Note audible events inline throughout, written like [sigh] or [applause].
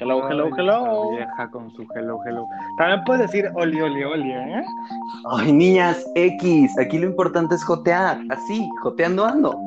Hello, hello, hello. vieja con su hello, hello. También puedes decir oli, oli, oli, ¿eh? Ay, niñas, X. Aquí lo importante es jotear. Así, joteando ando.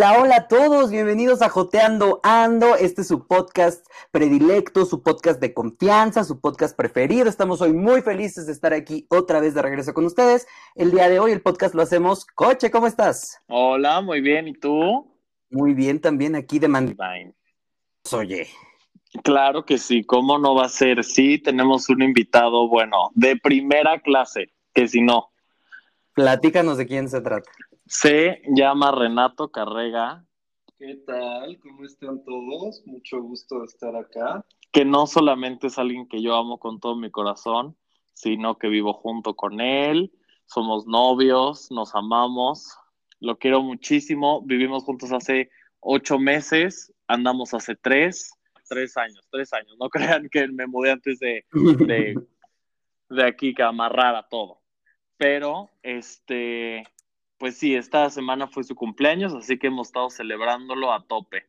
Hola, hola a todos, bienvenidos a Joteando Ando. Este es su podcast predilecto, su podcast de confianza, su podcast preferido. Estamos hoy muy felices de estar aquí otra vez de regreso con ustedes. El día de hoy el podcast lo hacemos. Coche, ¿cómo estás? Hola, muy bien. ¿Y tú? Muy bien, también aquí de Mandine. Oye. Claro que sí, ¿cómo no va a ser? Sí, tenemos un invitado, bueno, de primera clase, que si no. Platícanos de quién se trata. Se llama Renato Carrega. ¿Qué tal? ¿Cómo están todos? Mucho gusto de estar acá. Que no solamente es alguien que yo amo con todo mi corazón, sino que vivo junto con él, somos novios, nos amamos, lo quiero muchísimo, vivimos juntos hace ocho meses, andamos hace tres, tres años, tres años, no [laughs] crean que me mudé antes de, de, [laughs] de aquí que amarrara todo. Pero, este, pues sí, esta semana fue su cumpleaños, así que hemos estado celebrándolo a tope.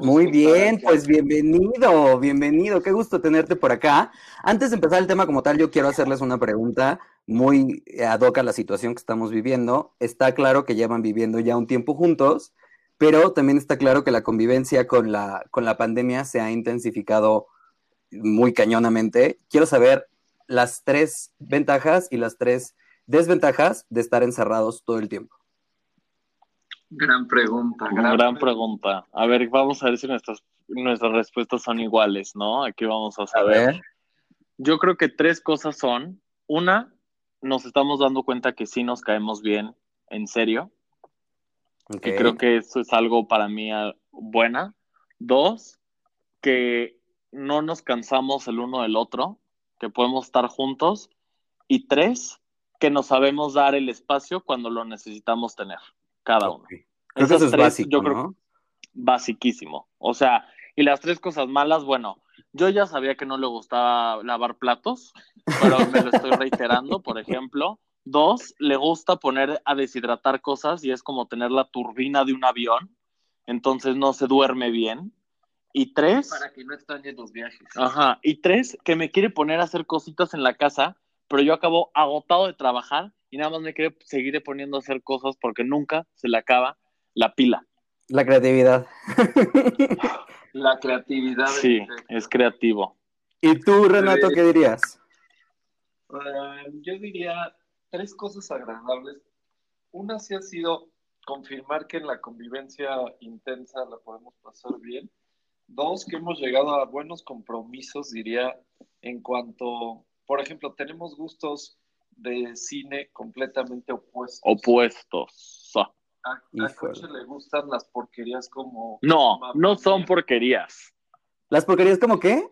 Muy bien, pues bienvenido, bienvenido, qué gusto tenerte por acá. Antes de empezar el tema como tal, yo quiero hacerles una pregunta muy ad hoc a la situación que estamos viviendo. Está claro que llevan viviendo ya un tiempo juntos, pero también está claro que la convivencia con la, con la pandemia se ha intensificado muy cañonamente. Quiero saber las tres ventajas y las tres desventajas de estar encerrados todo el tiempo? Gran pregunta. Gran, pregunta. A ver, vamos a ver si nuestras, nuestras respuestas son iguales, ¿no? Aquí vamos a saber. Yo creo que tres cosas son. Una, nos estamos dando cuenta que sí nos caemos bien, en serio. Y creo que eso es algo para mí ah, buena. Dos, que no nos cansamos el uno del otro, que podemos estar juntos. Y tres, que nos sabemos dar el espacio cuando lo necesitamos tener, cada uno. eso es básico, yo creo basiquísimo. O sea, y las tres cosas malas, bueno, yo ya sabía que no le gustaba lavar platos, pero me lo estoy reiterando, por ejemplo. Dos, le gusta poner a deshidratar cosas y es como tener la turbina de un avión, entonces no se duerme bien. Y tres... Para que no extrañen los viajes. Ajá. Y tres, que me quiere poner a hacer cositas en la casa pero yo acabo agotado de trabajar y nada más me quiero seguir poniendo a hacer cosas porque nunca se le acaba la pila. La creatividad. [laughs] la creatividad. Sí, es creativo. ¿Y tú, Renato, qué dirías? Eh, yo diría tres cosas agradables. Una sí ha sido confirmar que en la convivencia intensa la podemos pasar bien. Dos, que hemos llegado a buenos compromisos, diría, en cuanto por ejemplo, tenemos gustos de cine completamente opuestos. Opuestos. A, a Coche le gustan las porquerías como... No, no son porquerías. ¿Las porquerías como qué?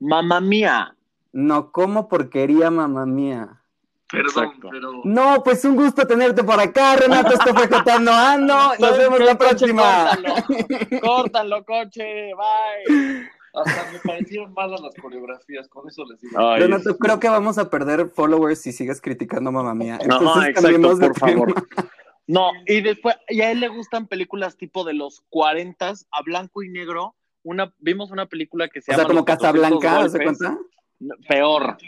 Mamá mía. No, como porquería, mamá mía. Perdón, pero... No, pues un gusto tenerte por acá, Renato. Esto fue Jotando Ando. Nos vemos la próxima. Córtalo, [laughs] córtalo, coche. Bye. Hasta me parecieron malas las coreografías, con eso les digo. Renato, creo que vamos a perder followers si sigues criticando mamá mía. no, exacto, por favor. No, y después, y a él le gustan películas tipo de los 40 a blanco y negro. Una, vimos una película que se llama. O sea, como Casablanca, ¿se cuenta? Peor,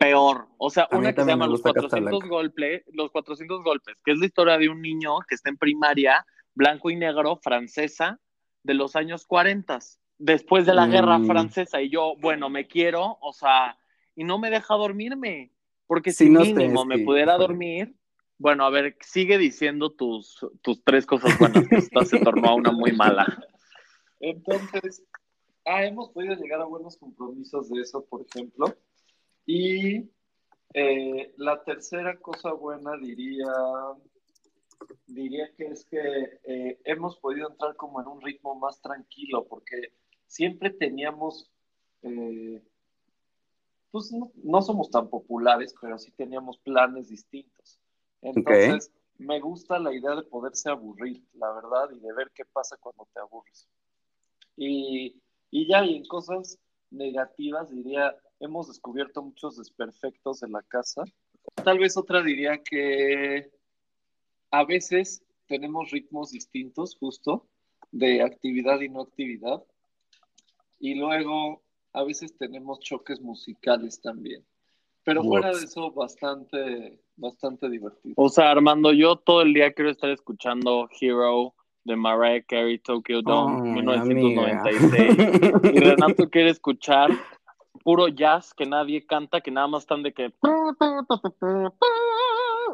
peor. O sea, una que se llama los 400, golpes, los 400 golpes, que es la historia de un niño que está en primaria, blanco y negro, francesa, de los años 40 después de la guerra mm. francesa y yo, bueno, me quiero, o sea, y no me deja dormirme, porque si, mínimo me pudiera dormir, bueno, a ver, sigue diciendo tus, tus tres cosas buenas, que esta se tornó a una muy mala. Entonces, ah, hemos podido llegar a buenos compromisos de eso, por ejemplo, y eh, la tercera cosa buena diría, diría que es que eh, hemos podido entrar como en un ritmo más tranquilo, porque siempre teníamos, eh, pues no, somos tan populares, pero sí teníamos planes distintos. Entonces, me gusta la idea de poderse aburrir, la verdad, y de ver qué pasa cuando te aburres. Y, y ya, y en cosas negativas, diría, hemos descubierto muchos desperfectos de la casa. Tal vez otra diría que a veces tenemos ritmos distintos, justo, de actividad y no actividad. Y luego a veces tenemos choques musicales también. Pero fuera de eso, bastante, bastante divertido. O sea, Armando, yo todo el día quiero estar escuchando Hero de Mariah Carey, Tokyo Dome, 1996. Y Renato quiere escuchar puro jazz que nadie canta, que nada más están de que... [laughs]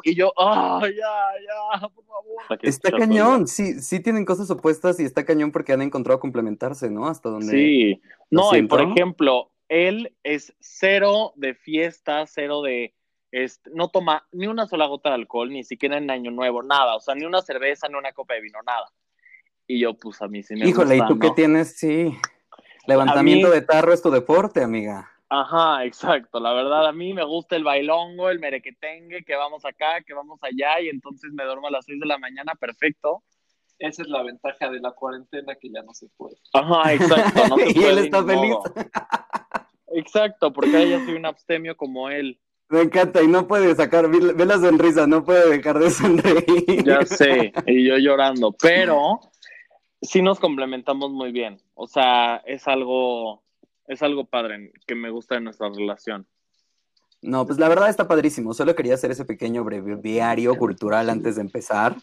Y yo, ¡ah, ya, ya, por favor! Está cañón, sí, sí tienen cosas opuestas y está cañón porque han encontrado complementarse, ¿no? Hasta donde... Sí, no, y por ejemplo, él es cero de fiesta, cero de... Este, no toma ni una sola gota de alcohol, ni siquiera en Año Nuevo, nada, o sea, ni una cerveza, ni una copa de vino, nada. Y yo, pues a mí sí me Híjole, ¿y tú qué tienes? Sí. Levantamiento de tarro es tu deporte, amiga. Ajá, exacto. La verdad, a mí me gusta el bailongo, el merequetengue, que vamos acá, que vamos allá, y entonces me duermo a las 6 de la mañana, perfecto. Esa es la ventaja de la cuarentena, que ya no se puede. Ajá, exacto. No [laughs] y él está feliz. [laughs] exacto, porque ahora ya soy un abstemio como él. Me encanta, y no puede sacar, ve la sonrisa, no puede dejar de sonreír. Ya sé, [laughs] y yo llorando, pero sí nos complementamos muy bien. O sea, es algo es algo padre que me gusta de nuestra relación. No, pues la verdad está padrísimo. Solo quería hacer ese pequeño breviario cultural antes de empezar.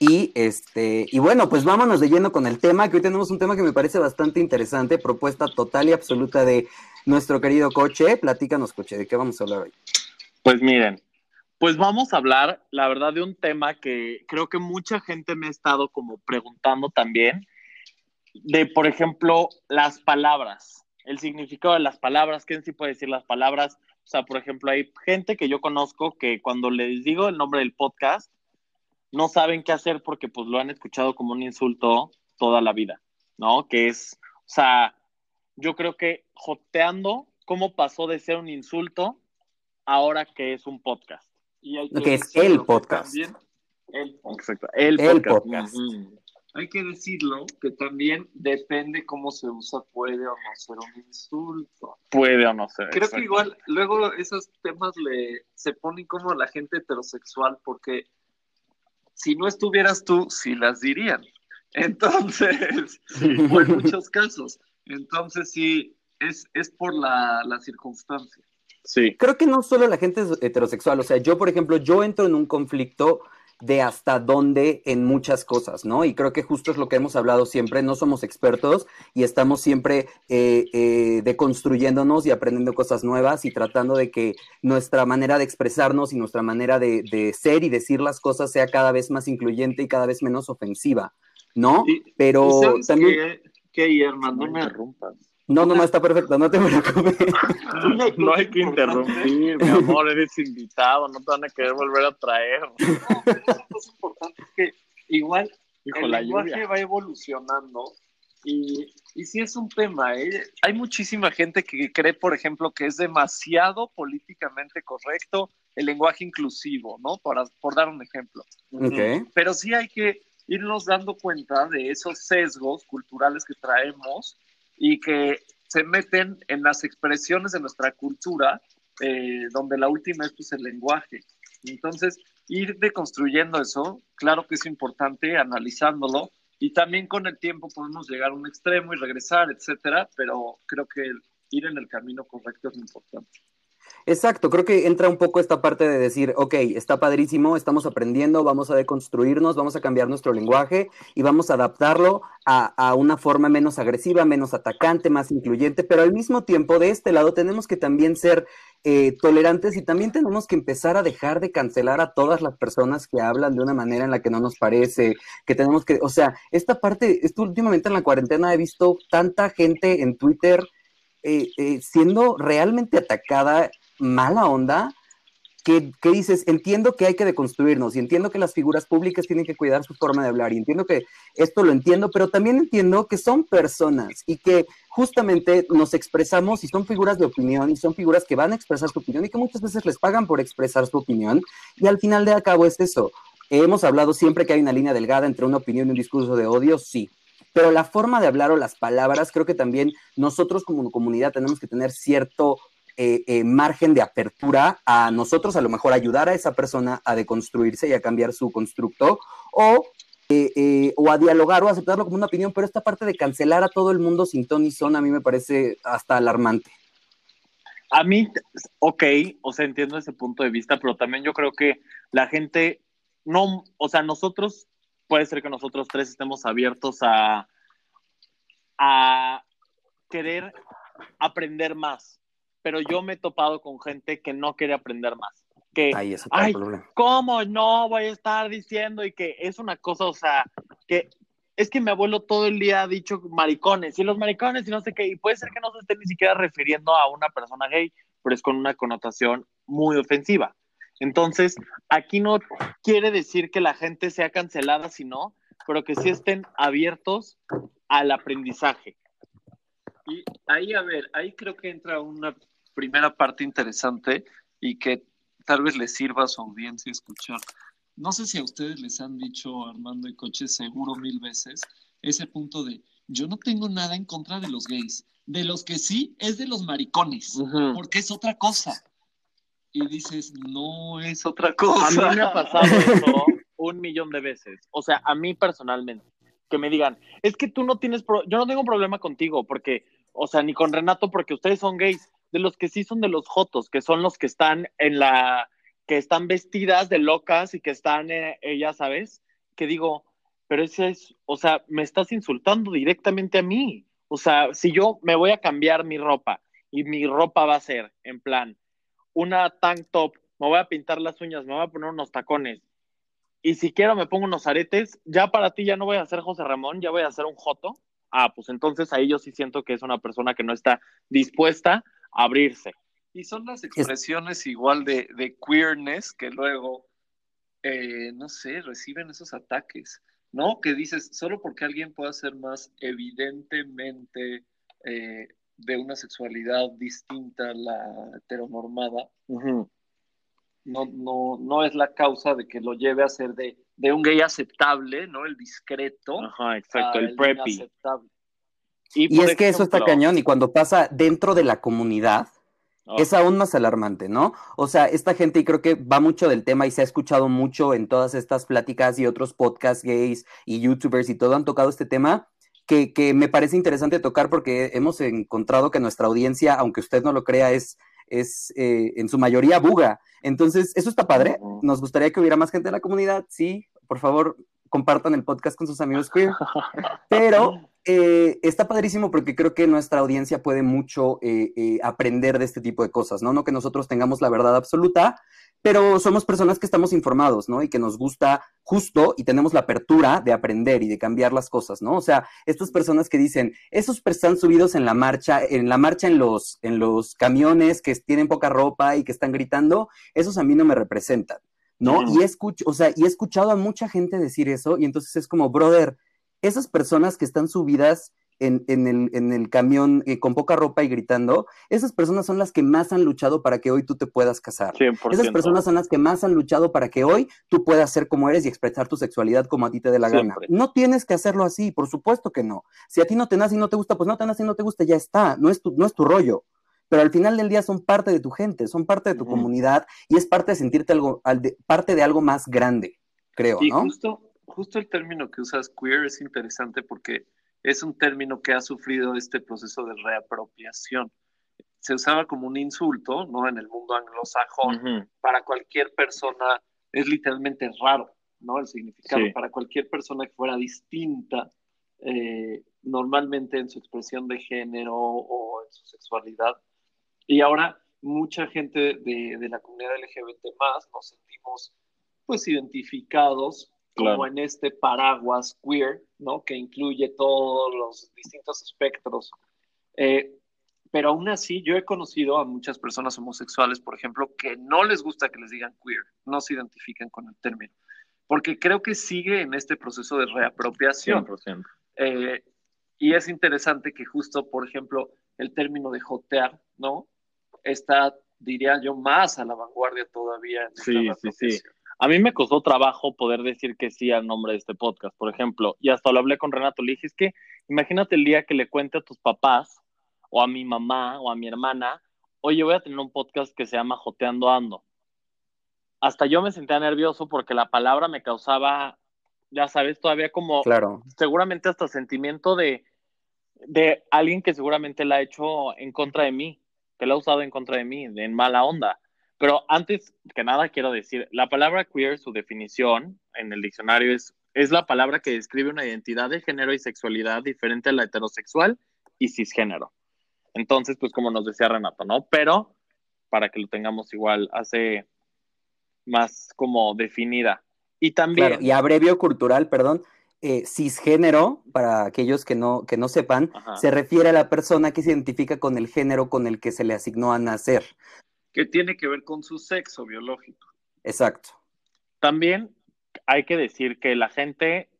Y este, y bueno, pues vámonos de lleno con el tema, que hoy tenemos un tema que me parece bastante interesante, propuesta total y absoluta de nuestro querido coche. Platícanos, coche, ¿de qué vamos a hablar hoy? Pues miren, pues vamos a hablar, la verdad, de un tema que creo que mucha gente me ha estado como preguntando también, de, por ejemplo, las palabras el significado de las palabras, quién sí puede decir las palabras. O sea, por ejemplo, hay gente que yo conozco que cuando les digo el nombre del podcast, no saben qué hacer porque pues lo han escuchado como un insulto toda la vida, ¿no? Que es, o sea, yo creo que joteando, ¿cómo pasó de ser un insulto ahora que es un podcast? Y que, es el podcast. el, Exacto, el, podcast hay que decirlo que también depende cómo se usa, puede o no ser un insulto. Puede o no ser. Creo que igual luego esos temas le se ponen como a la gente heterosexual porque si no estuvieras tú, sí las dirían. Entonces, [laughs] en muchos casos. Entonces sí, es, es por la, la circunstancia. Sí. Creo que no solo la gente es heterosexual, o sea, yo por ejemplo, yo entro en un conflicto de hasta dónde en muchas cosas, ¿no? Y creo que justo es lo que hemos hablado siempre, no somos expertos y estamos siempre eh, eh, deconstruyéndonos y aprendiendo cosas nuevas y tratando de que nuestra manera de expresarnos y nuestra manera de, ser y decir las cosas sea cada vez más incluyente y cada vez menos ofensiva, ¿no? Pero también... ¿Qué, Armando? No me interrumpas. No, no, está perfecto, no te [laughs] preocupes. No hay que interrumpir, mi amor, eres invitado, no te van a querer volver a traer. es importante que igual el lenguaje va evolucionando y, y sí es un tema, ¿eh? hay muchísima gente que cree, por ejemplo, que es demasiado políticamente correcto el lenguaje inclusivo, ¿no? Por, por dar un ejemplo. Okay. Pero sí hay que irnos dando cuenta de esos sesgos culturales que traemos y que se meten en las expresiones de nuestra cultura, eh, donde la última es pues, el lenguaje. Entonces, ir deconstruyendo eso, claro que es importante, analizándolo, y también con el tiempo podemos llegar a un extremo y regresar, etcétera, pero creo que ir en el camino correcto es importante. Exacto, creo que entra un poco esta parte de decir, ok, está padrísimo, estamos aprendiendo, vamos a deconstruirnos, vamos a cambiar nuestro lenguaje y vamos a adaptarlo a, una forma menos agresiva, menos atacante, más incluyente, pero al mismo tiempo de este lado tenemos que también ser eh, tolerantes y también tenemos que empezar a dejar de cancelar a todas las personas que hablan de una manera en la que no nos parece, que tenemos que, o sea, esta parte, esto últimamente en la cuarentena he visto tanta gente en Twitter. Eh, eh, siendo realmente atacada mala onda que, dices, entiendo que hay que deconstruirnos y entiendo que las figuras públicas tienen que cuidar su forma de hablar y entiendo que esto lo entiendo, pero también entiendo que son personas y que justamente nos expresamos y son figuras de opinión y son figuras que van a expresar su opinión y que muchas veces les pagan por expresar su opinión y al final de cabo es eso. Hemos hablado siempre que hay una línea delgada entre una opinión y un discurso de odio, sí, pero la forma de hablar o las palabras, creo que también nosotros como comunidad tenemos que tener cierto eh, eh, margen de apertura a nosotros a lo mejor ayudar a esa persona a deconstruirse y a cambiar su constructo o, eh, o a dialogar o aceptarlo como una opinión, pero esta parte de cancelar a todo el mundo sin ton y son a mí me parece hasta alarmante. A mí, ok, o sea, entiendo ese punto de vista, pero también yo creo que la gente, no, o sea, nosotros, puede ser que nosotros tres estemos abiertos a, a querer aprender más, pero yo me he topado con gente que no quiere aprender más. Que, Ahí es ay, problema. ¿cómo no voy a estar diciendo? Y que es una cosa, o sea, que es que mi abuelo todo el día ha dicho maricones y los maricones y no sé qué, y puede ser que no se esté ni siquiera refiriendo a una persona gay, pero es con una connotación muy ofensiva. Entonces, aquí no quiere decir que la gente sea cancelada, sino, pero que sí estén abiertos al aprendizaje. Y ahí, a ver, ahí creo que entra una primera parte interesante y que tal vez les sirva a su audiencia escuchar. No sé si a ustedes les han dicho, Armando y Coche, seguro mil veces, ese punto de yo no tengo nada en contra de los gays. De los que sí es de los maricones, porque es otra cosa. Y dices, no es otra cosa. A mí me ha pasado eso un millón de veces. O sea, a mí personalmente. Que me digan, es que tú no tienes, pro- yo no tengo problema contigo, porque, o sea, ni con Renato, porque ustedes son gays. De los que sí son de los jotos, que son los que están en la, que están vestidas de locas y que están, eh, ¿sabes? Que digo, pero ese es, o sea, me estás insultando directamente a mí. O sea, si yo me voy a cambiar mi ropa y mi ropa va a ser, en plan, una tank top, me voy a pintar las uñas, me voy a poner unos tacones y si quiero me pongo unos aretes, ya para ti ya no voy a ser José Ramón, ya voy a ser un Joto. Ah, pues entonces ahí yo sí siento que es una persona que no está dispuesta abrirse. Y son las expresiones igual de, de queerness que luego, eh, no sé, reciben esos ataques, ¿no? Que dices, solo porque alguien pueda ser más evidentemente eh, de una sexualidad distinta a la heteronormada, no, no, no es la causa de que lo lleve a ser de, de un gay aceptable, ¿no? El discreto. Ajá, exacto, el preppy. Y por es que eso está ejemplo, cañón y cuando pasa dentro de la comunidad, ah, es aún más alarmante, ¿no? O sea, esta gente, y creo que va mucho del tema y se ha escuchado mucho en todas estas pláticas y otros podcasts gays y youtubers y todo han tocado este tema, que, que me parece interesante tocar porque hemos encontrado que nuestra audiencia, aunque usted no lo crea, es, es eh, en su mayoría buga. Entonces, eso está padre. Nos gustaría que hubiera más gente en la comunidad, sí. Por favor, compartan el podcast con sus amigos queer. [laughs] Pero eh, está padrísimo porque creo que nuestra audiencia puede mucho eh, eh, aprender de este tipo de cosas, ¿no? No que nosotros tengamos la verdad absoluta, pero somos personas que estamos informados, ¿no? Y que nos gusta justo y tenemos la apertura de aprender y de cambiar las cosas, ¿no? O sea, estas personas que dicen, esos están subidos en la marcha, en la marcha en los, en los camiones que tienen poca ropa y que están gritando, esos a mí no me representan, ¿no? Ujú. Y escucho, o sea, y he escuchado a mucha gente decir eso y entonces es como, brother, esas personas que están subidas en, en el, en el camión eh, con poca ropa y gritando, esas personas son las que más han luchado para que hoy tú te puedas casar. 100%. Esas personas son las que más han luchado para que hoy tú puedas ser como eres y expresar tu sexualidad como a ti te dé la Siempre. gana. No tienes que hacerlo así, por supuesto que no. Si a ti no te nace y no te gusta, pues no te nace y no te gusta, ya está, no es tu, no es tu rollo. Pero al final del día son parte de tu gente, son parte de tu comunidad y es parte de sentirte algo, al de- parte de algo más grande, creo, Y ¿no? justo, justo el término que usas queer es interesante porque es un término que ha sufrido este proceso de reapropiación. Se usaba como un insulto, ¿no? En el mundo anglosajón, para cualquier persona, es literalmente raro, ¿no? El significado. Sí. Para cualquier persona que fuera distinta, eh, normalmente en su expresión de género o en su sexualidad. Y ahora mucha gente de, de la comunidad LGBT más nos sentimos pues identificados como Claro. en este paraguas queer, ¿no? Que incluye todos los distintos espectros. Eh, pero aún así, yo he conocido a muchas personas homosexuales, por ejemplo, que no les gusta que les digan queer, no se identifican con el término, porque creo que sigue en este proceso de reapropiación. 100%. Eh, y es interesante que justo, por ejemplo, el término de jotear, ¿no? Está, diría yo, más a la vanguardia todavía. En esta Sí, sí, sí. A mí me costó trabajo poder decir que sí al nombre de este podcast, por ejemplo, y hasta lo hablé con Renato, le dije, es que imagínate el día que le cuente a tus papás, o a mi mamá, o a mi hermana, oye, voy a tener un podcast que se llama Joteando Ando. Hasta yo me sentía nervioso porque la palabra me causaba, ya sabes, todavía como, claro. seguramente hasta sentimiento de, de alguien que seguramente la ha hecho en contra de mí, que la ha usado en contra de mí, en mala onda. Pero antes que nada quiero decir, la palabra queer, su definición en el diccionario es, es la palabra que describe una identidad de género y sexualidad diferente a la heterosexual y cisgénero. Entonces, pues como nos decía Renato, ¿no? Pero para que lo tengamos igual, hace más como definida. Y también... y abrevio cultural, perdón, eh, cisgénero, para aquellos que no, que no sepan, se refiere a la persona que se identifica con el género con el que se le asignó a nacer. Que tiene que ver con su sexo biológico. Exacto. También hay que decir que la gente,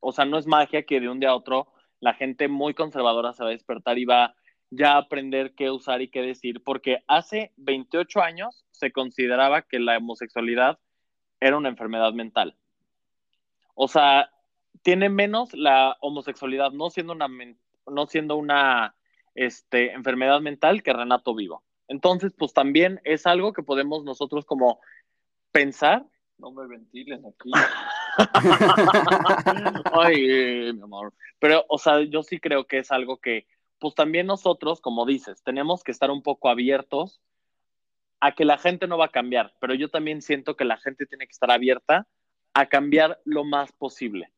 o sea, no es magia que de un día a otro la gente muy conservadora se va a despertar y va ya a aprender qué usar y qué decir, porque hace 28 años se consideraba que la homosexualidad era una enfermedad mental. O sea, tiene menos la homosexualidad no siendo una, no siendo una este, enfermedad mental que Renato Vivo. Entonces, pues también es algo que podemos nosotros como pensar. No me ventilen aquí. [laughs] Ay, mi amor. Pero, o sea, yo sí creo que es algo que, pues también nosotros, como dices, tenemos que estar un poco abiertos a que la gente no va a cambiar, pero yo también siento que la gente tiene que estar abierta a cambiar lo más posible.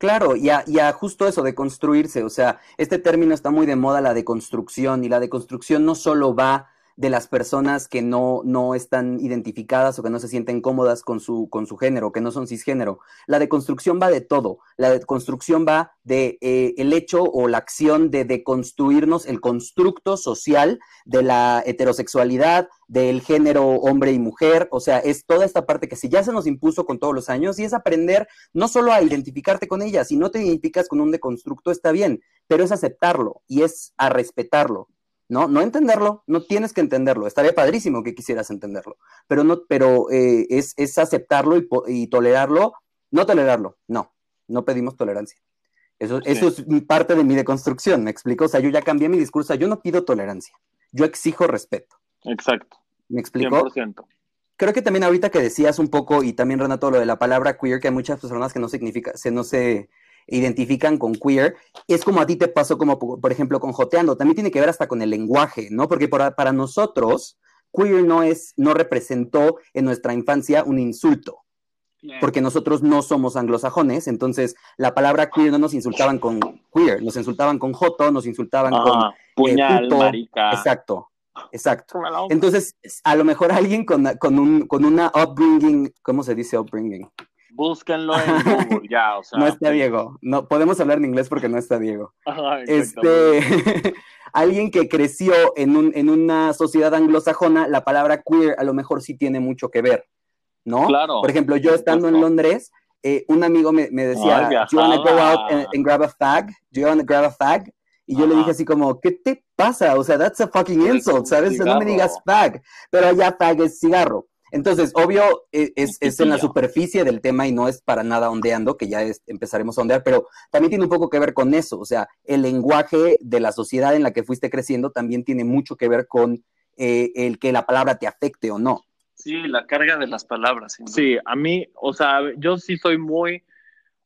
Claro, y a, y a, justo eso de construirse, o sea, este término está muy de moda, la deconstrucción, y la deconstrucción no solo va de las personas que no, no están identificadas o que no se sienten cómodas con su, con su género, que no son cisgénero. La deconstrucción va de todo. La deconstrucción va de eh, el hecho o la acción de deconstruirnos el constructo social de la heterosexualidad, del género hombre y mujer. O sea, es toda esta parte que si ya se nos impuso con todos los años y es aprender no solo a identificarte con ella, si no te identificas con un deconstructo está bien, pero es aceptarlo y es a respetarlo. ¿No? No entenderlo, no tienes que entenderlo. Estaría padrísimo que quisieras entenderlo, pero, no, pero eh, es, es, aceptarlo y, tolerarlo, no tolerarlo, no, no pedimos tolerancia. Eso, eso es parte de mi deconstrucción, ¿me explico? O sea, yo ya cambié mi discurso, yo no pido tolerancia, yo exijo respeto. Exacto. ¿Me explico? 100%. Creo que también ahorita que decías un poco, y también Renato, lo de la palabra queer, que hay muchas personas que no significa, se no se identifican con queer, es como a ti te pasó como, por ejemplo, con joteando, también tiene que ver hasta con el lenguaje, ¿no? Porque para nosotros, queer no es, no representó en nuestra infancia un insulto, porque nosotros no somos anglosajones, entonces la palabra queer no nos insultaban con queer, nos insultaban con joto, nos insultaban con eh, puñal, marica. Exacto. Exacto. Entonces, a lo mejor alguien con, con, un, con una upbringing, ¿cómo se dice upbringing? Búsquenlo en [laughs] Google, ya, o sea. No está Diego. No, podemos hablar en inglés porque no está Diego. [laughs] este, [laughs] alguien que creció en, un, en una sociedad anglosajona, la palabra queer a lo mejor sí tiene mucho que ver, ¿no? Claro. Por ejemplo, yo estando en Londres, eh, un amigo me, me decía, ¿Do you want to go out and, grab a fag? ¿Do you want to grab a fag? Y yo le dije así como, ¿qué te pasa? O sea, that's a fucking insult, ¿sabes? No me digas fag. Pero allá fag es cigarro. Entonces, obvio, e, es, en la superficie del tema y no es para nada ondeando, que ya empezaremos a ondear, pero también tiene un poco que ver con eso. O sea, el lenguaje de la sociedad en la que fuiste creciendo también tiene mucho que ver con eh, el que la palabra te afecte o no. Sí, la carga de las palabras. Sí, a mí, o sea, yo sí soy muy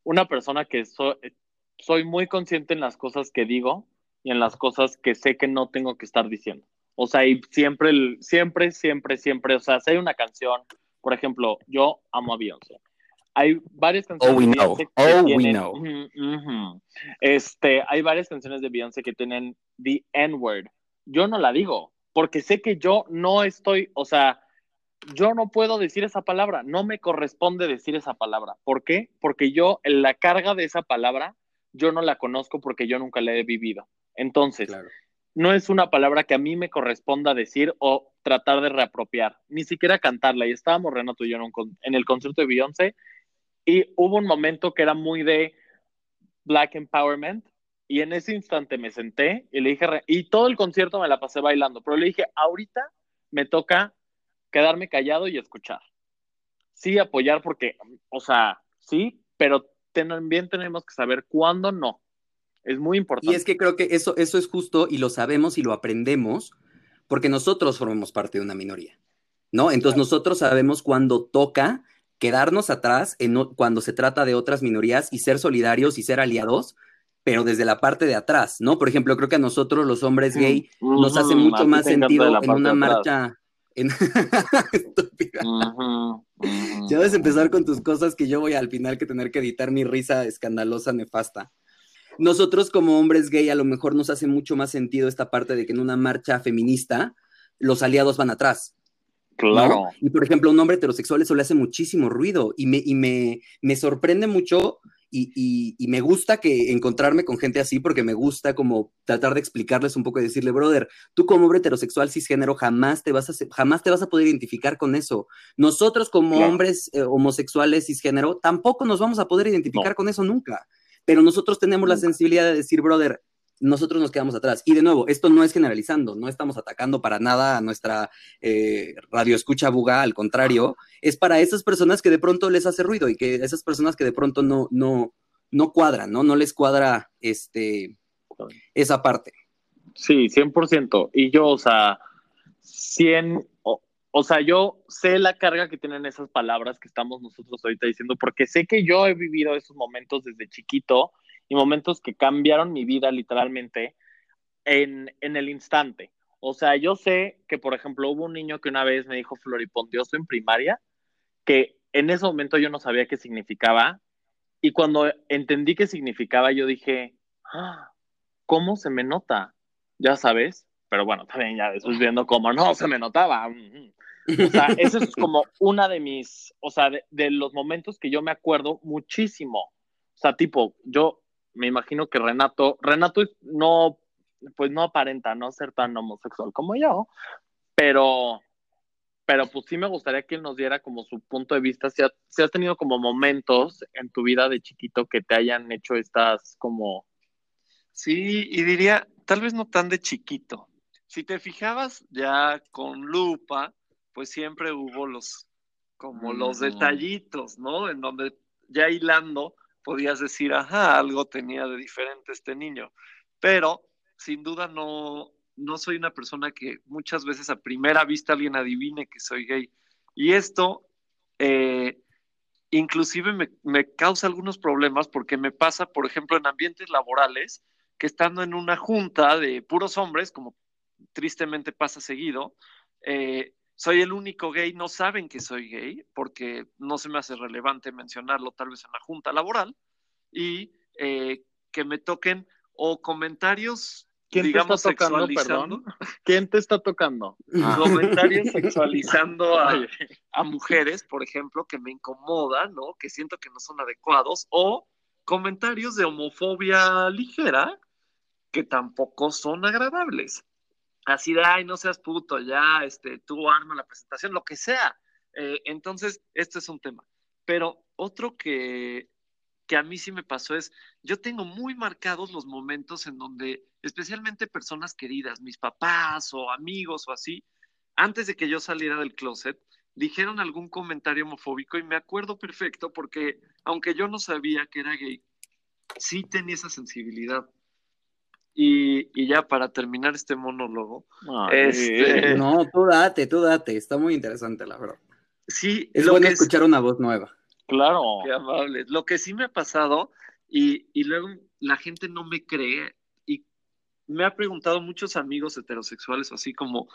una persona que soy muy consciente en las cosas que digo y en las cosas que sé que no tengo que estar diciendo. O sea, y siempre, siempre, siempre, siempre, o sea, si hay una canción, por ejemplo, yo amo a Beyoncé. Hay varias canciones oh, we know. que oh, we know. Este, hay varias canciones de Beyoncé que tienen the N-word. Yo no la digo, porque sé que yo no estoy, o sea, yo no puedo decir esa palabra, no me corresponde decir esa palabra. ¿Por qué? Porque yo, la carga de esa palabra, yo no la conozco porque yo nunca la he vivido. Entonces, claro no es una palabra que a mí me corresponda decir o tratar de reapropiar, ni siquiera cantarla. Y estábamos Renato y yo en, el concierto de Beyoncé y hubo un momento que era muy de Black Empowerment y en ese instante me senté y le dije, y todo el concierto me la pasé bailando, pero le dije, ahorita me toca quedarme callado y escuchar. Sí, apoyar porque, o sea, sí, pero también tenemos que saber cuándo no. Es muy importante. Y es que creo que eso, eso es justo y lo sabemos y lo aprendemos porque nosotros formamos parte de una minoría, ¿no? Entonces nosotros sabemos cuándo toca quedarnos atrás en, cuando se trata de otras minorías y ser solidarios y ser aliados, pero desde la parte de atrás, ¿no? Por ejemplo, creo que a nosotros los hombres gay nos hace mucho más sentido en una marcha. En... [laughs] Estúpida. Ya debes empezar con tus cosas que yo voy al final que tener que editar mi risa escandalosa, nefasta. Nosotros como hombres gay a lo mejor nos hace mucho más sentido esta parte de que en una marcha feminista los aliados van atrás. Claro. Y por ejemplo, un hombre heterosexual eso le hace muchísimo ruido y me, y me, me sorprende mucho y, y, me gusta que encontrarme con gente así porque me gusta como tratar de explicarles un poco y decirle, brother, tú como hombre heterosexual cisgénero jamás te vas a, jamás te vas a poder identificar con eso. Nosotros como hombres eh, homosexuales cisgénero tampoco nos vamos a poder identificar con eso nunca. Pero nosotros tenemos la sensibilidad de decir, brother, nosotros nos quedamos atrás. Y de nuevo, esto no es generalizando, no estamos atacando para nada a nuestra eh, radio escucha buga, al contrario, es para esas personas que de pronto les hace ruido y que esas personas que de pronto no, no, no cuadran, ¿no? No les cuadra este, esa parte. Sí, 100%. Y yo, o sea, 100, o, sea, yo sé la carga que tienen esas palabras que estamos nosotros ahorita diciendo, porque sé que yo he vivido esos momentos desde chiquito y momentos que cambiaron mi vida literalmente en, el instante. O sea, yo sé que, por ejemplo, hubo un niño que una vez me dijo floripondioso en primaria, que en ese momento yo no sabía qué significaba, y cuando entendí qué significaba, yo dije, ah, ¿cómo se me nota? Ya sabes, pero bueno, [laughs] también ya después viendo cómo no se me notaba. O sea, [laughs] esa es como una de mis, o sea, de los momentos que yo me acuerdo muchísimo. O sea, tipo, yo me imagino que Renato, Renato no, pues no aparenta no ser tan homosexual como yo, pero, pero pues sí me gustaría que él nos diera como su punto de vista, si, has tenido como momentos en tu vida de chiquito que te hayan hecho estas como... Sí, y diría, tal vez no tan de chiquito. Si te fijabas ya con lupa, pues siempre hubo los, como los detallitos, ¿no? En donde ya hilando, podías decir, ajá, algo tenía de diferente este niño. Pero sin duda no, no soy una persona que muchas veces a primera vista alguien adivine que soy gay. Y esto eh, inclusive me, me, causa algunos problemas porque me pasa, por ejemplo, en ambientes laborales, que estando en una junta de puros hombres, como tristemente pasa seguido, eh, soy el único gay, no saben que soy gay, porque no se me hace relevante mencionarlo tal vez en la junta laboral, y eh, que me toquen o comentarios, ¿Quién digamos, te está tocando, Perdón? ¿Quién te está tocando? Ah. [laughs] Comentarios sexualizando a, a, mujeres, por ejemplo, que me incomodan, ¿no? Que siento que no son adecuados, o comentarios de homofobia ligera que tampoco son agradables así de, ay, no seas puto, ya, este, tú arma la presentación, lo que sea. Eh, entonces, esto es un tema. Pero otro que, que a mí sí me pasó es, yo tengo muy marcados los momentos en donde, especialmente personas queridas, mis papás o amigos o así, antes de que yo saliera del closet, dijeron algún comentario homofóbico y me acuerdo perfecto porque, aunque yo no sabía que era gay, sí tenía esa sensibilidad. Y, ya para terminar este monólogo. este... No, tú date, tú date, está muy interesante, la verdad. Sí, es bueno escuchar una voz nueva. Claro. Qué amable. Lo que sí me ha pasado, y, y luego la gente no me cree, y me ha preguntado muchos amigos heterosexuales, así como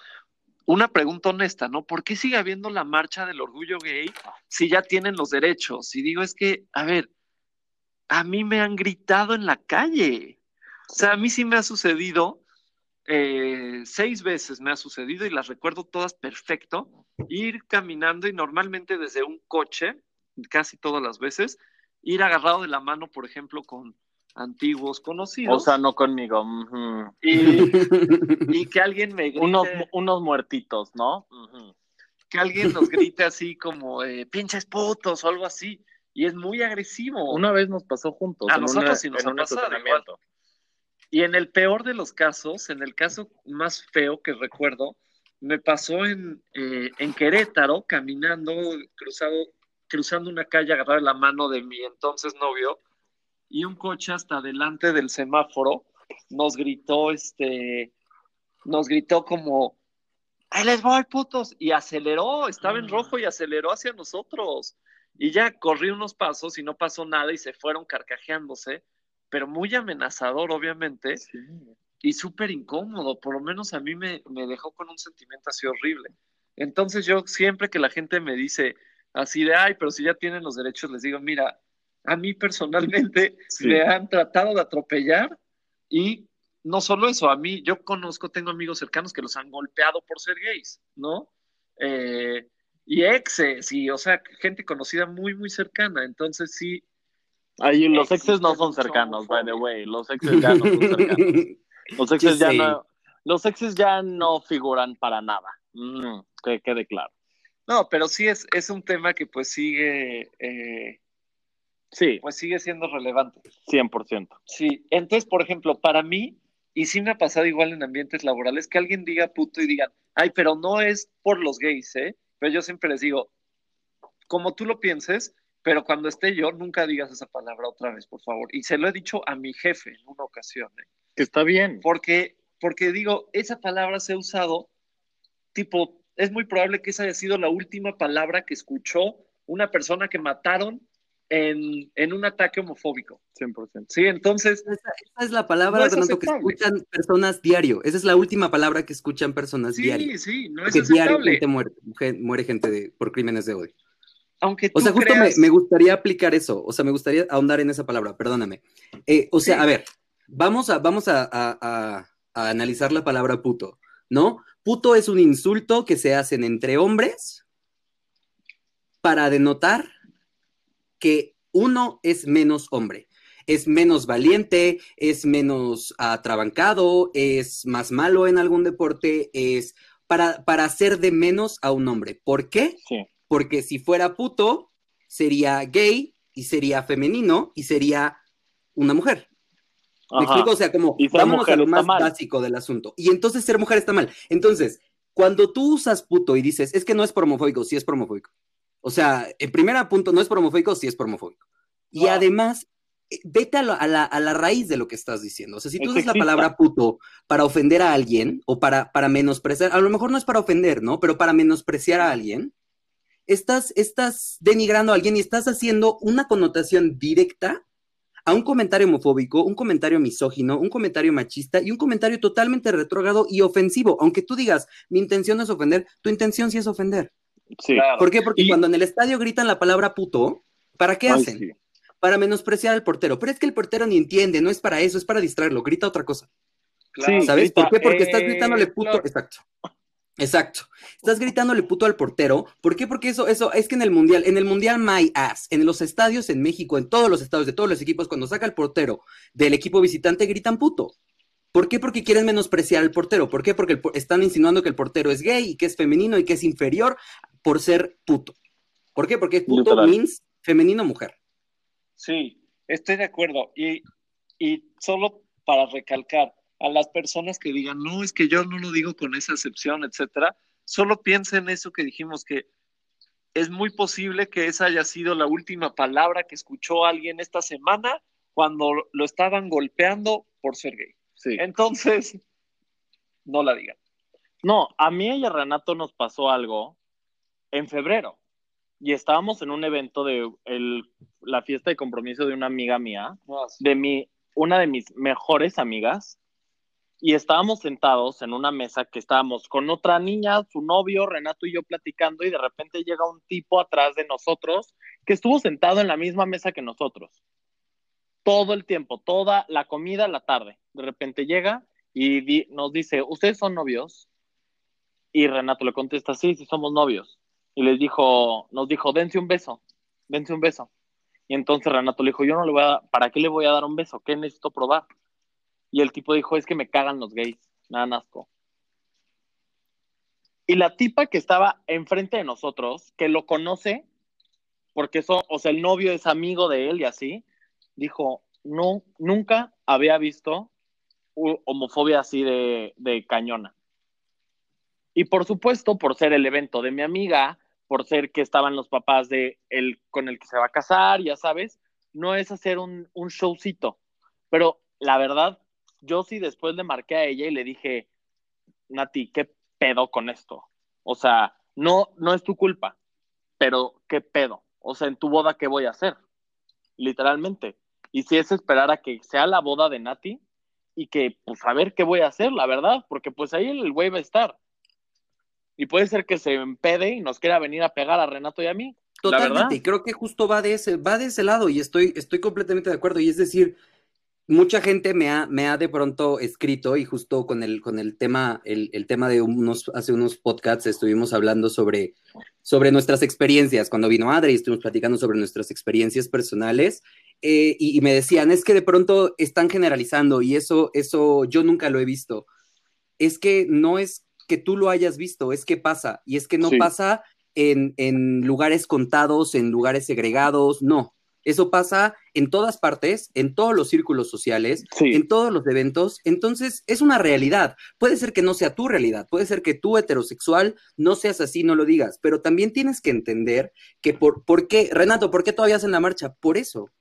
una pregunta honesta, ¿no? ¿Por qué sigue habiendo la marcha del orgullo gay si ya tienen los derechos? Y digo, es que, a ver, a mí me han gritado en la calle o sea, a mí sí me ha sucedido, eh, seis veces me ha sucedido y las recuerdo todas perfecto, ir caminando y normalmente desde un coche, casi todas las veces, ir agarrado de la mano, por ejemplo, con antiguos conocidos. O sea, no conmigo. [laughs] y, que alguien me grite. Unos, unos muertitos, ¿no? Que alguien nos grite así como, eh, pinches putos o algo así. Y es muy agresivo. Una vez nos pasó juntos. A nosotros sí nos ha pasado. Y en el peor de los casos, en el caso más feo que recuerdo, me pasó en, eh, en Querétaro, caminando, cruzado, cruzando una calle, agarrar la mano de mi entonces novio, y un coche hasta delante del semáforo nos gritó, este, nos gritó como, ahí les voy, putos. Y aceleró, estaba en rojo y aceleró hacia nosotros. Y ya corrí unos pasos y no pasó nada y se fueron carcajeándose, pero muy amenazador, obviamente. Y súper incómodo, por lo menos a mí me, me dejó con un sentimiento así horrible. Entonces yo siempre que la gente me dice así de, ay, pero si ya tienen los derechos, les digo, mira, a mí personalmente [laughs] me han tratado de atropellar y no solo eso, a mí, yo conozco, tengo amigos cercanos que los han golpeado por ser gays, ¿no? Eh, y exes, y o sea, gente conocida muy, muy cercana. Entonces sí. Ahí los exes no son cercanos, by the way. Los exes ya no son cercanos. Los [laughs] exes ya no. Los exes ya no figuran para nada. Mm, que quede claro. No, pero sí es, es un tema que pues sigue. Eh, sí. Pues sigue siendo relevante. 100%. Sí. Entonces, por ejemplo, para mí, y sí me ha pasado igual en ambientes laborales, que alguien diga puto y digan, ay, pero no es por los gays, ¿eh? Pero yo siempre les digo, como tú lo pienses, pero cuando esté yo, nunca digas esa palabra otra vez, por favor. Y se lo he dicho a mi jefe en una ocasión. ¿eh? Que está bien. Porque, porque digo, esa palabra se ha usado, tipo, es muy probable que esa haya sido la última palabra que escuchó una persona que mataron en, un ataque homofóbico. 100%. Sí, entonces... Esa, es la palabra que escuchan personas diario. Esa es la última palabra que escuchan personas diario. Sí, sí, no es Porque diariamente muere, muere gente por crímenes de odio. Aunque o sea, justo me, gustaría aplicar eso, o sea, me gustaría ahondar en esa palabra, perdóname. Eh, o sea, a ver, vamos, a, vamos a, analizar la palabra puto, ¿no? Puto es un insulto que se hacen entre hombres para denotar que uno es menos hombre, es menos valiente, es menos atrabancado, es más malo en algún deporte, es para, para hacer de menos a un hombre. ¿Por qué? Porque si fuera puto, sería gay y sería femenino y sería una mujer. ¿Me explico? O sea, como vamos a lo más básico del asunto. Y entonces ser mujer está mal. Entonces, cuando tú usas puto y dices, es que no es promofóbico, sí es promofóbico. O sea, en primer punto, no es promofóbico, sí es promofóbico. Y además, eh, vete a, la, raíz de lo que estás diciendo. O sea, si tú usas la palabra puto para ofender a alguien o para, para menospreciar, a lo mejor no es para ofender, ¿no? Pero para menospreciar a alguien, estás, estás denigrando a alguien y estás haciendo una connotación directa a un comentario homofóbico, un comentario misógino, un comentario machista y un comentario totalmente retrógrado y ofensivo. Aunque tú digas, mi intención no es ofender, tu intención sí es ofender. ¿Por qué? Porque cuando en el estadio gritan la palabra puto, ¿para qué hacen? Para menospreciar al portero. Pero es que el portero ni entiende, no es para eso, es para distraerlo, grita otra cosa. ¿Sabes por qué? Porque estás gritándole puto. Exacto. Exacto. Estás gritándole puto al portero. ¿Por qué? Porque eso, eso es que en el mundial, en el mundial My Ass, en los estadios en México, en todos los estadios de todos los equipos, cuando saca el portero del equipo visitante, gritan puto. ¿Por qué? Porque quieren menospreciar al portero. ¿Por qué? Porque están insinuando que el portero es gay y que es femenino y que es inferior por ser puto. ¿Por qué? Porque puto means femenino mujer. Sí, estoy de acuerdo. Y, y solo para recalcar, a las personas que digan, no, es que yo no lo digo con esa excepción, etcétera, solo piensen eso que dijimos que es muy posible que esa haya sido la última palabra que escuchó alguien esta semana cuando lo estaban golpeando por ser gay. Sí. Entonces, [laughs] no la digan. No, a mí y a Renato nos pasó algo en febrero y estábamos en un evento de la fiesta de compromiso de una amiga mía, ah, de mi, una de mis mejores amigas, y estábamos sentados en una mesa que estábamos con otra niña, su novio, Renato y yo platicando, y de repente llega un tipo atrás de nosotros que estuvo sentado en la misma mesa que nosotros. Todo el tiempo, toda la comida, la tarde. De repente llega y nos dice, ¿ustedes son novios? Y Renato le contesta, sí, sí somos novios y les dijo, nos dijo, dense un beso, dense un beso. Y entonces Renato le dijo, yo no le voy a, ¿para qué le voy a dar un beso? ¿Qué necesito probar? Y el tipo dijo, es que me cagan los gays, nada asco. Y la tipa que estaba enfrente de nosotros, que lo conoce, porque eso, o sea, el novio es amigo de él y así, dijo, no, nunca había visto homofobia así de, de cañona. Y por supuesto, por ser el evento de mi amiga, por ser que estaban los papás de el con el que se va a casar, ya sabes, no es hacer un, un showcito. Pero la verdad, yo sí después le marqué a ella y le dije, Nati, ¿qué, pedo con esto? O sea, no, no es tu culpa, pero ¿qué pedo? O sea, en tu boda, ¿qué voy a hacer? Literalmente. Y si es esperar a que sea la boda de Nati y que, pues, a ver qué voy a hacer, la verdad, porque pues ahí el güey va a estar. Y puede ser que se empede y nos quiera venir a pegar a Renato y a mí. Totalmente, y creo que justo va de ese, va de ese lado, y estoy, estoy completamente de acuerdo. Y es decir, mucha gente me ha, me ha de pronto escrito y justo con el, con el tema, el, el, tema de unos, hace unos podcasts estuvimos hablando sobre, sobre nuestras experiencias. Cuando vino Adri, estuvimos platicando sobre nuestras experiencias personales eh, y, y, me decían, es que de pronto están generalizando y eso, eso yo nunca lo he visto. Es que no es que tú lo hayas visto, es que pasa y es que no sí. pasa en, en lugares contados, en lugares segregados, no eso pasa en todas partes, en todos los círculos sociales, sí. en todos los eventos. Entonces, es una realidad. Puede ser que no sea tu realidad, puede ser que tú heterosexual no seas así, no lo digas, pero también tienes que entender que por, por qué, Renato, ¿por qué todavía hacen la marcha? Por eso.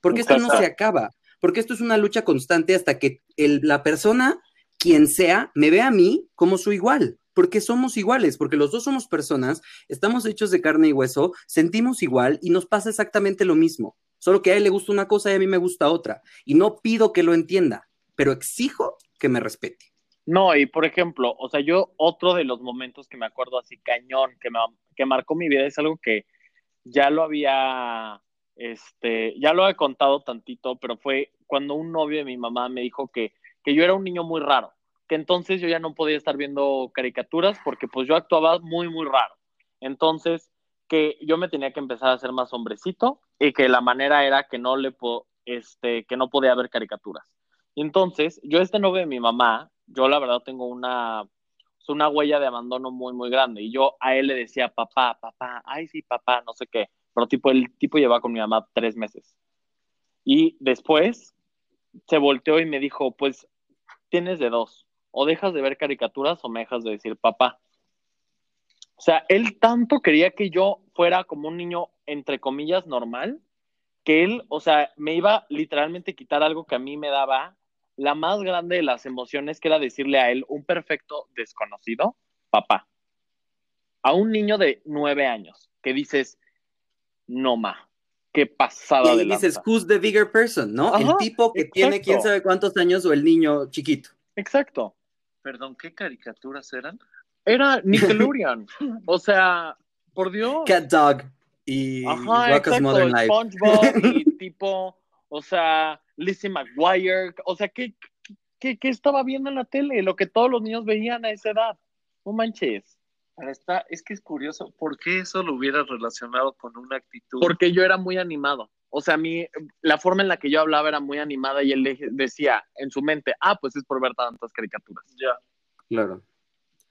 Porque esto no se acaba. Porque esto es una lucha constante hasta que el, la persona, quien sea, me vea a mí como su igual porque somos iguales, porque los dos somos personas, estamos hechos de carne y hueso, sentimos igual y nos pasa exactamente lo mismo. Solo que a él le gusta una cosa y a mí me gusta otra. Y no pido que lo entienda, pero exijo que me respete. No, y por ejemplo, o sea, yo otro de los momentos que me acuerdo así cañón, que, me, que marcó mi vida, es algo que ya lo había, este, ya lo he contado tantito, pero fue cuando un novio de mi mamá me dijo que, que yo era un niño muy raro que entonces yo ya no podía estar viendo caricaturas porque pues yo actuaba muy, muy raro. Entonces, que yo me tenía que empezar a hacer más hombrecito y que la manera era que no le este, que no podía ver caricaturas. Entonces, yo este novio de mi mamá, yo la verdad tengo una, una huella de abandono muy, muy grande. Y yo a él le decía, papá, papá, ay sí, papá, no sé qué. Pero tipo, el tipo lleva con mi mamá tres meses. Y después se volteó y me dijo, pues tienes de dos o dejas de ver caricaturas o me dejas de decir papá. O sea, él tanto quería que yo fuera como un niño, entre comillas, normal, que él, o sea, me iba literalmente a quitar algo que a mí me daba la más grande de las emociones, que era decirle a él, un perfecto desconocido, papá. A un niño de nueve años, que dices, no ma, qué pasada y de dices, who's the bigger person, ¿no? Ajá, el tipo que exacto. tiene quién sabe cuántos años o el niño chiquito. Exacto. Perdón, ¿qué caricaturas eran? Era [laughs] Nickelodeon. o sea, por Dios. Cat Dog y Ajá, exacto, Modern Life. SpongeBob y [laughs] tipo, o sea, Lizzie McGuire. O sea, ¿qué, qué, ¿qué estaba viendo en la tele? Lo que todos los niños veían a esa edad. No manches. Está, es que es curioso, ¿por qué eso lo hubieras relacionado con una actitud? Porque yo era muy animado. O sea, a mí, la forma en la que yo hablaba era muy animada y él decía en su mente, ah, pues es por ver tantas caricaturas. Ya. Claro.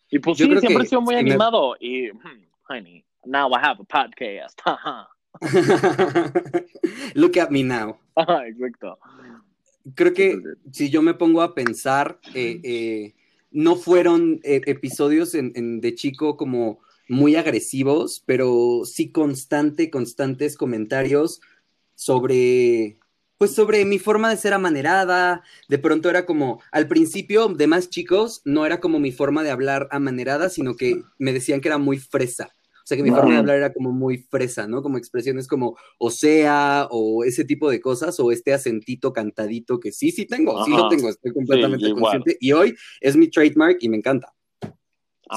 Y pues yo sí, siempre he sido muy animado. Me... Y, hmm, honey, now I have a podcast. [laughs] [laughs] Look at me now. Ajá, exacto. Creo que si yo me pongo a pensar, eh, eh, no fueron eh, episodios en, en, de chico como muy agresivos, pero sí constante, constantes comentarios sobre, pues sobre mi forma de ser amanerada, de pronto era como, al principio de más chicos, no era como mi forma de hablar amanerada, sino que me decían que era muy fresa. O sea, que mi forma de hablar era como muy fresa, ¿no? Como expresiones como o sea, o ese tipo de cosas, o este acentito cantadito que sí, sí tengo, Ajá. sí lo tengo, estoy completamente sí, consciente. Y hoy es mi trademark y me encanta.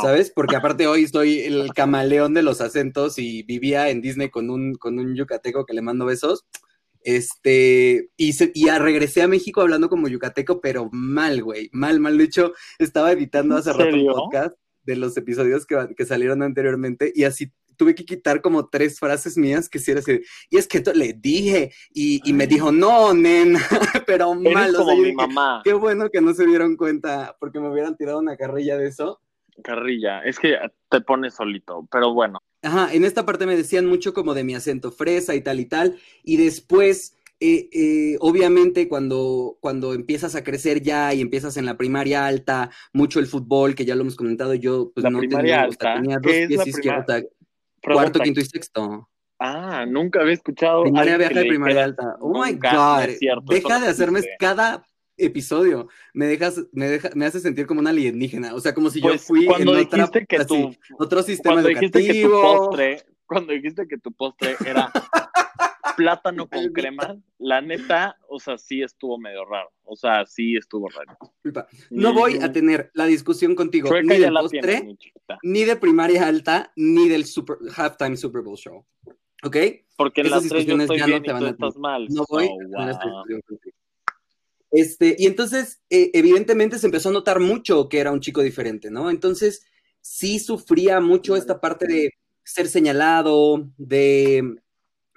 ¿Sabes? Porque aparte hoy soy el camaleón de los acentos y vivía en Disney con un, con un yucateco que le mando besos. Este, y, se, y a, regresé a México hablando como yucateco, pero mal, güey, mal, mal. De hecho, estaba editando hace rato un podcast de los episodios que, que, salieron anteriormente y así tuve que quitar como tres frases mías que sí era así, y es que le dije, y, y me dijo, no, nen, [laughs] pero mal. Como o sea, mi dije, mamá. Qué bueno que no se dieron cuenta porque me hubieran tirado una carrilla de eso. Carrilla, es que te pones solito, pero bueno. Ajá, en esta parte me decían mucho como de mi acento fresa y tal y tal, y después, eh, eh, obviamente cuando, cuando empiezas a crecer ya y empiezas en la primaria alta, mucho el fútbol, que ya lo hemos comentado, yo pues la no primaria tenía, alta. Tenía dos pies izquierdos, cuarto, quinto y sexto. Ah, nunca había escuchado. Primaria, viaje de primaria alta. Oh my God. Es cierto, Deja de hacerme cada episodio. Me dejas, me deja, me hace sentir como una alienígena. O sea, como si yo Pues, fui cuando en otra, que así, tu- otro sistema Cuando dijiste que tu postre, cuando dijiste que tu postre era plátano con [laughs] crema, la neta, o sea, sí estuvo medio raro. O sea, sí estuvo raro. No voy a tener la discusión contigo ni del la postre, ni de primaria alta, ni del super, halftime Super Bowl show. ¿Ok? Porque en Esas las tres yo discusiones estoy ya no te van a estás mal. No voy a tener wow. discusión contigo. Este, y entonces, eh, evidentemente se empezó a notar mucho que era un chico diferente, ¿no? Entonces, sí sufría mucho esta parte de ser señalado, de,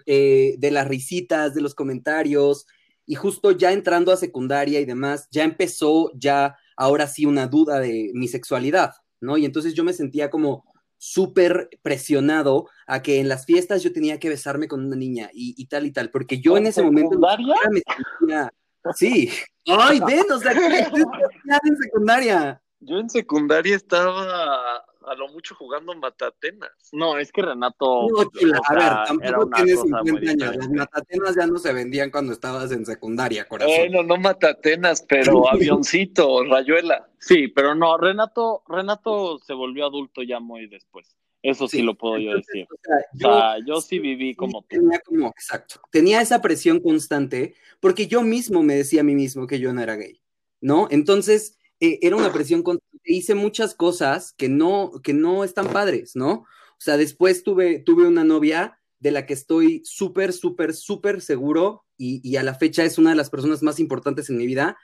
eh, de las risitas, de los comentarios, y justo ya entrando a secundaria y demás, ya empezó ya ahora sí una duda de mi sexualidad, ¿no? Y entonces yo me sentía como súper presionado a que en las fiestas yo tenía que besarme con una niña y, y tal y tal, porque yo en ese momento ni secundaria? siquiera me sentía... Sí. Ay, ven, o sea, ¿qué [laughs] es en secundaria? Yo en secundaria estaba a lo mucho jugando matatenas. No, es que Renato. No, chula, o a ver, tampoco tienes cosa muy 50 años. Las matatenas ya no se vendían cuando estabas en secundaria, corazón. Bueno, no matatenas, pero [laughs] avioncito, rayuela. Sí, pero no, Renato, Renato se volvió adulto ya muy después. Eso sí, Sí, lo puedo yo decir. o sea, O sea, yo sí viví como tú. Tenía como, exacto, tenía esa presión constante porque yo mismo me decía a mí mismo que yo no era gay, ¿no? Entonces, eh, era una presión constante. Hice muchas cosas que no, que no están padres, ¿no? O sea, después tuve, tuve una novia de la que estoy súper, súper, súper seguro y, y a la fecha es una de las personas más importantes en mi vida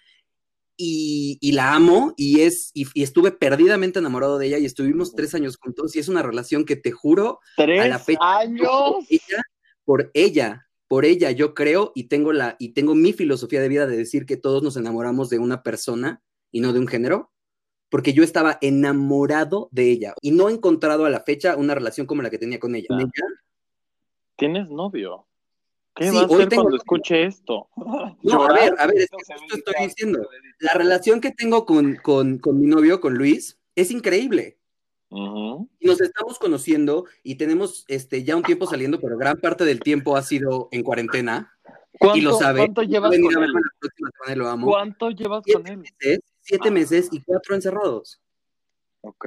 y, y la amo y, es, y, y estuve perdidamente enamorado de ella y estuvimos tres años juntos y es una relación que te juro a la ¡Tres fecha años! por [laughs] ella, por ella, por ella, yo creo y tengo la y tengo mi filosofía de vida de decir que todos nos enamoramos de una persona y no de un género, porque yo estaba enamorado de ella y no he encontrado a la fecha una relación como la que tenía con ella. Ah. Ella- ¿Tienes novio? ¿Qué Sí, va a hoy hacer tengo cuando escuche esto? [laughs] No, a ver, a ver, es que justo estoy diciendo, la relación que tengo con, con, con mi novio, con Luis, es increíble. Nos estamos conociendo y tenemos este, ya un tiempo saliendo, pero gran parte del tiempo ha sido en cuarentena. ¿Cuánto, Y lo sabe. ¿Cuánto llevas con a él? verme la próxima semana lo amo. ¿Cuánto llevas con Siete él? meses, siete Ah. meses y cuatro encerrados. Ok.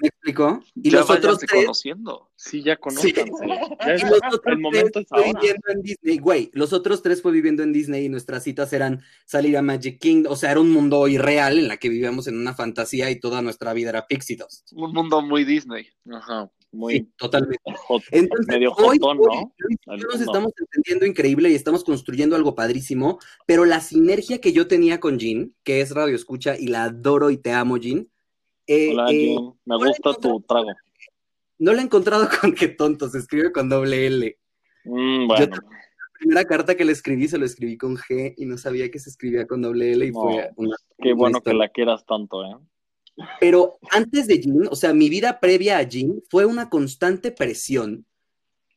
¿Me explicó? Y ya los otros tres, conociendo. Sí, ya conózcanse. [laughs] Ya es- y los otros el momento tres fue viviendo en Disney, güey, los otros tres fue viviendo en Disney y nuestras citas eran salir a Magic Kingdom, o sea, era un mundo irreal en la que vivíamos en una fantasía y toda nuestra vida era pixie dust. Un mundo muy Disney. Ajá, muy Sí, totalmente. hot- Entonces, medio hoy, jotón, hoy, ¿no? Nos estamos entendiendo increíble y estamos construyendo algo padrísimo, pero la sinergia que yo tenía con Jean, que es Radio Escucha y la adoro y te amo, Jean, eh, Hola, eh, Jim. Me gusta tu trago. no la he encontrado con qué tonto, se escribe con doble L. Mm, bueno, La primera carta que le escribí se lo escribí con G y no sabía que se escribía con doble L y No, fue una... qué una bueno que la quieras tanto, ¿eh? Pero antes de Jean, o sea, mi vida previa a Jean fue una constante presión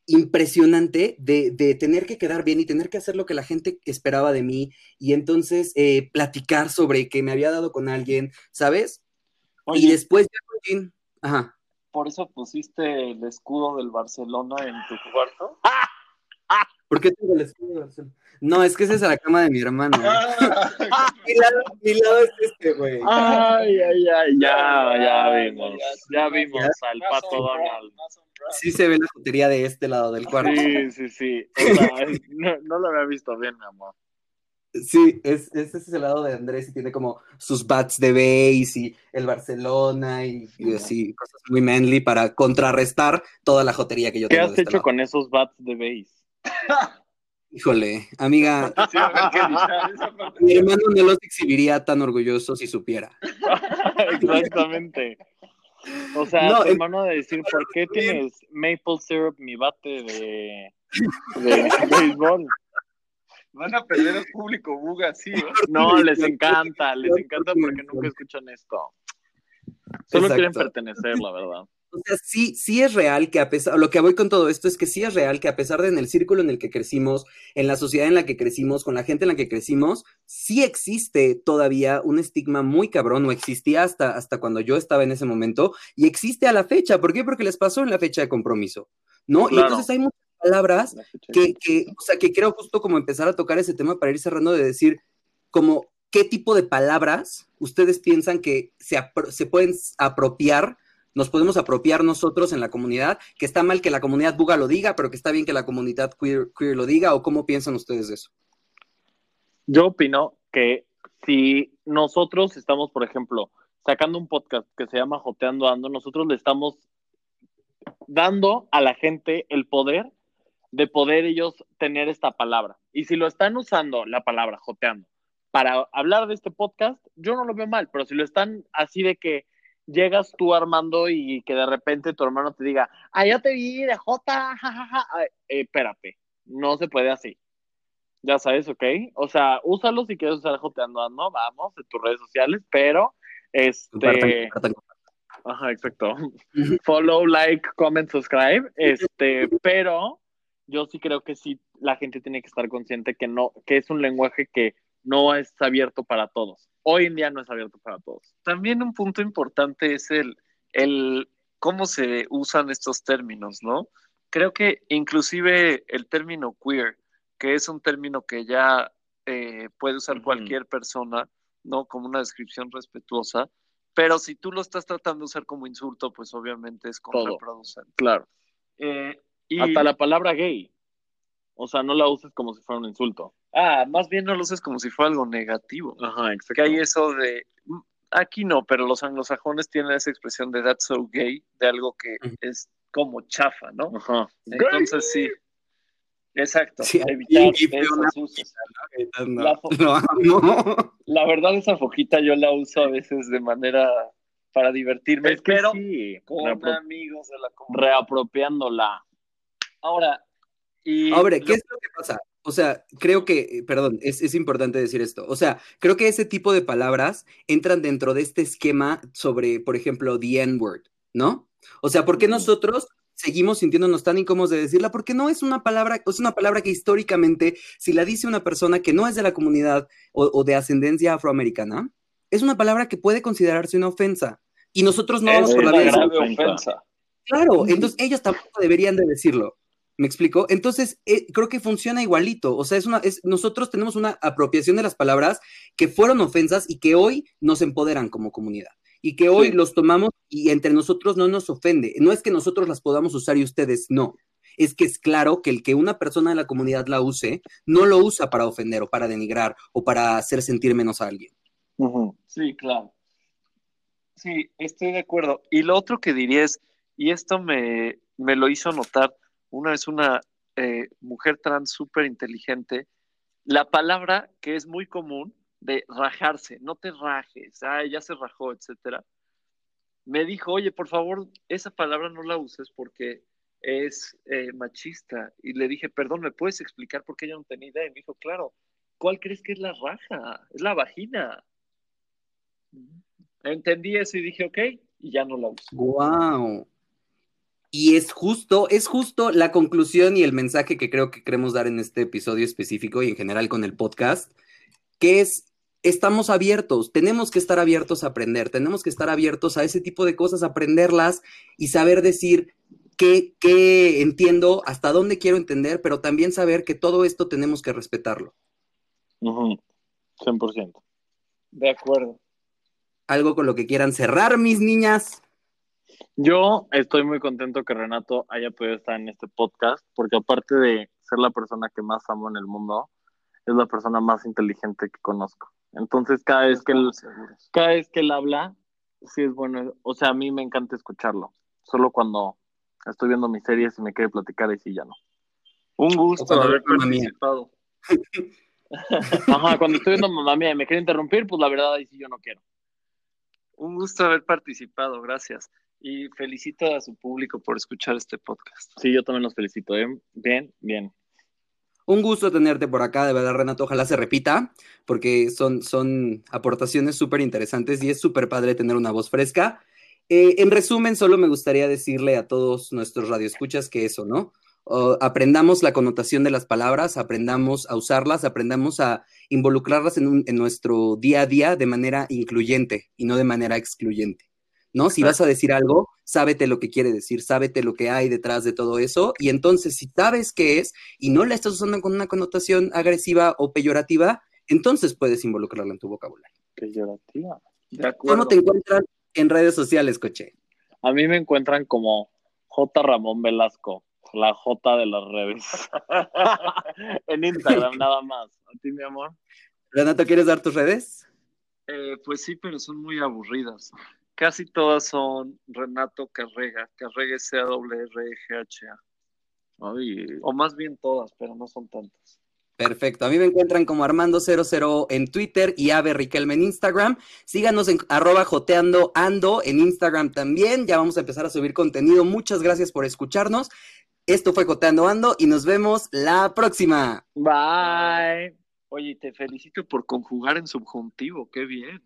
impresionante de, de tener que quedar bien y tener que hacer lo que la gente esperaba de mí y entonces eh, platicar sobre que me había dado con alguien, ¿sabes? Y después ya ajá. ¿Por eso pusiste el escudo del Barcelona en tu cuarto? [laughs] ¿Por qué tengo el escudo de Barcelona? No, es que esa es la cama de mi hermano. [laughs] mi, lado, mi lado es este, güey. Ay, ay, ay, ya, ya vimos. ya, Ya vimos al pato Donald. Sí se ve la jotería de este lado del cuarto. Sí, sí, sí. O sea, [laughs] no, no lo había visto bien, mi amor. Sí, es, ese es el lado de Andrés y tiene como sus bats de base y el Barcelona y, y así, cosas muy manly para contrarrestar toda la jotería que yo ¿Qué tengo has de este hecho lado. con esos bats de base? Híjole, amiga, [laughs] Sí, mi hermano no los exhibiría tan orgulloso si supiera. [laughs] Exactamente. O sea, No, tu hermano de decir, ¿por qué tienes maple syrup mi bate de, de [laughs] béisbol? Van a perder al público buga, sí. ¿eh? [laughs] No, les encanta, les encanta porque nunca escuchan esto. Solo quieren pertenecer, la verdad. O sea, sí, sí es real que a pesar, lo que voy con todo esto es que sí es real que a pesar de en el círculo en el que crecimos, en la sociedad en la que crecimos, con la gente en la que crecimos, sí existe todavía un estigma muy cabrón, o existía hasta, hasta cuando yo estaba en ese momento, y existe a la fecha. ¿Por qué? Porque les pasó en la fecha de compromiso, ¿no? Y entonces hay muchas palabras que, que, o sea, que creo justo como empezar a tocar ese tema para ir cerrando de decir, como, ¿qué tipo de palabras ustedes piensan que se, se pueden apropiar nos podemos apropiar nosotros en la comunidad, que está mal que la comunidad buga lo diga, pero que está bien que la comunidad queer, queer lo diga, o cómo piensan ustedes de eso? Yo opino que si nosotros estamos, por ejemplo, sacando un podcast que se llama Joteando Ando, nosotros le estamos dando a la gente el poder de poder ellos tener esta palabra. Y si lo están usando, la palabra joteando, para hablar de este podcast, yo no lo veo mal, pero si lo están así de que llegas tú Armando y que de repente tu hermano te diga, ah, ya te vi de J, jajaja, eh, espérate, no se puede así. Ya sabes, ¿ok? O sea, úsalo si quieres usar joteando, no, vamos, en tus redes sociales, pero este... Ajá, exacto. Follow, like, comment, subscribe. Este, pero yo sí creo que sí la gente tiene que estar consciente que no, que es un lenguaje que no es abierto para todos. Hoy en día no es abierto para todos. También un punto importante es el, el cómo se usan estos términos, ¿no? Creo que inclusive el término queer, que es un término que ya eh, puede usar cualquier persona, ¿no? Como una descripción respetuosa, pero si tú lo estás tratando de usar como insulto, pues obviamente es contraproducente. Claro. Eh, y... Hasta la palabra gay. O sea, no la uses como si fuera un insulto. Ah, más bien no lo uses como si fuera algo negativo. Ajá, exacto. Que hay eso de. Mm, aquí no, pero los anglosajones tienen esa expresión de that's so gay, de algo que es como chafa, ¿no? Ajá. Entonces sí. Exacto. evitar esos usos. La, [laughs] la, verdad, esa fojita yo la uso a veces de manera para divertirme, es que sí, con amigos de la comunidad. Reapropiándola. Ahora, y Ahora, ¿qué es lo que pasa? O sea, creo que, perdón, es, es, importante decir esto. O sea, creo que ese tipo de palabras entran dentro de este esquema sobre, por ejemplo, the N-word, ¿no? O sea, ¿por qué nosotros seguimos sintiéndonos tan incómodos de decirla? Porque no es una palabra, es una palabra que históricamente, si la dice una persona que no es de la comunidad o, o de ascendencia afroamericana, es una palabra que puede considerarse una ofensa. Y nosotros no vamos por la vida. ofensa. Claro, entonces ellos tampoco deberían de decirlo. ¿Me explico? Entonces, eh, creo que funciona igualito. O sea, es una, es, nosotros tenemos una apropiación de las palabras que fueron ofensas y que hoy nos empoderan como comunidad. Y que hoy los tomamos y entre nosotros no nos ofende. No es que nosotros las podamos usar y ustedes no. Es que es claro que el que una persona de la comunidad la use, no lo usa para ofender o para denigrar o para hacer sentir menos a alguien. Sí, claro. Sí, estoy de acuerdo. Y lo otro que diría es, y esto me, me lo hizo notar, una es una eh, mujer trans súper inteligente. La palabra que es muy común de rajarse, no te rajes, ah, ya se rajó, etcétera. Me dijo, oye, por favor, esa palabra no la uses porque es eh, machista. Y le dije, perdón, ¿me puedes explicar por qué ella no tenía idea? Y me dijo, claro, ¿cuál crees que es la raja? Es la vagina. Entendí eso y dije, ok, y ya no la uso. ¡Wow! Y es justo, es justo la conclusión y el mensaje que creo que queremos dar en este episodio específico y en general con el podcast, que es, estamos abiertos, tenemos que estar abiertos a aprender, tenemos que estar abiertos a ese tipo de cosas, aprenderlas y saber decir qué, qué entiendo, hasta dónde quiero entender, pero también saber que todo esto tenemos que respetarlo. 100%. De acuerdo. Algo con lo que quieran cerrar, mis niñas. Yo estoy muy contento que Renato haya podido estar en este podcast, porque aparte de ser la persona que más amo en el mundo, es la persona más inteligente que conozco. Entonces, cada vez que él, cada vez que él habla, sí es bueno. O sea, a mí me encanta escucharlo. Solo cuando estoy viendo mis series y me quiere platicar y sí ya no. Un gusto haber participado. [laughs] Ajá, cuando estoy viendo mamá mía y me quiere interrumpir, pues la verdad ahí sí yo no quiero. Un gusto haber participado, gracias y felicito a su público por escuchar este podcast. Sí, yo también los felicito. ¿eh? Bien, bien. Un gusto tenerte por acá, de verdad, Renato. Ojalá se repita, porque son, son aportaciones súper interesantes y es súper padre tener una voz fresca. Eh, en resumen, solo me gustaría decirle a todos nuestros radioescuchas que eso, ¿no? aprendamos la connotación de las palabras, aprendamos a usarlas, aprendamos a involucrarlas en, en nuestro día a día de manera incluyente y no de manera excluyente. ¿No? Si vas a decir algo, sábete lo que quiere decir, sábete lo que hay detrás de todo eso, y entonces si sabes qué es y no la estás usando con una connotación agresiva o peyorativa, entonces puedes involucrarla en tu vocabulario. Qué llorativa. ¿Cómo te encuentran en redes sociales, Coche? A mí me encuentran como J. Ramón Velasco, la J de las redes. [laughs] en Instagram nada más. ¿A ti, mi amor? Renato, ¿quieres dar tus redes? Eh, pues sí, pero son muy aburridas. Casi todas son Renato Carrega, Carrega C A W R E G H A. O más bien todas, pero no son tantas. Perfecto. A mí me encuentran como Armando00 en Twitter y Ave Riquelme en Instagram. Síganos en arroba joteando ando en Instagram también. Ya vamos a empezar a subir contenido. Muchas gracias por escucharnos. Esto fue Joteando Ando y nos vemos la próxima. Bye. Oye, te felicito por conjugar en subjuntivo. Qué bien.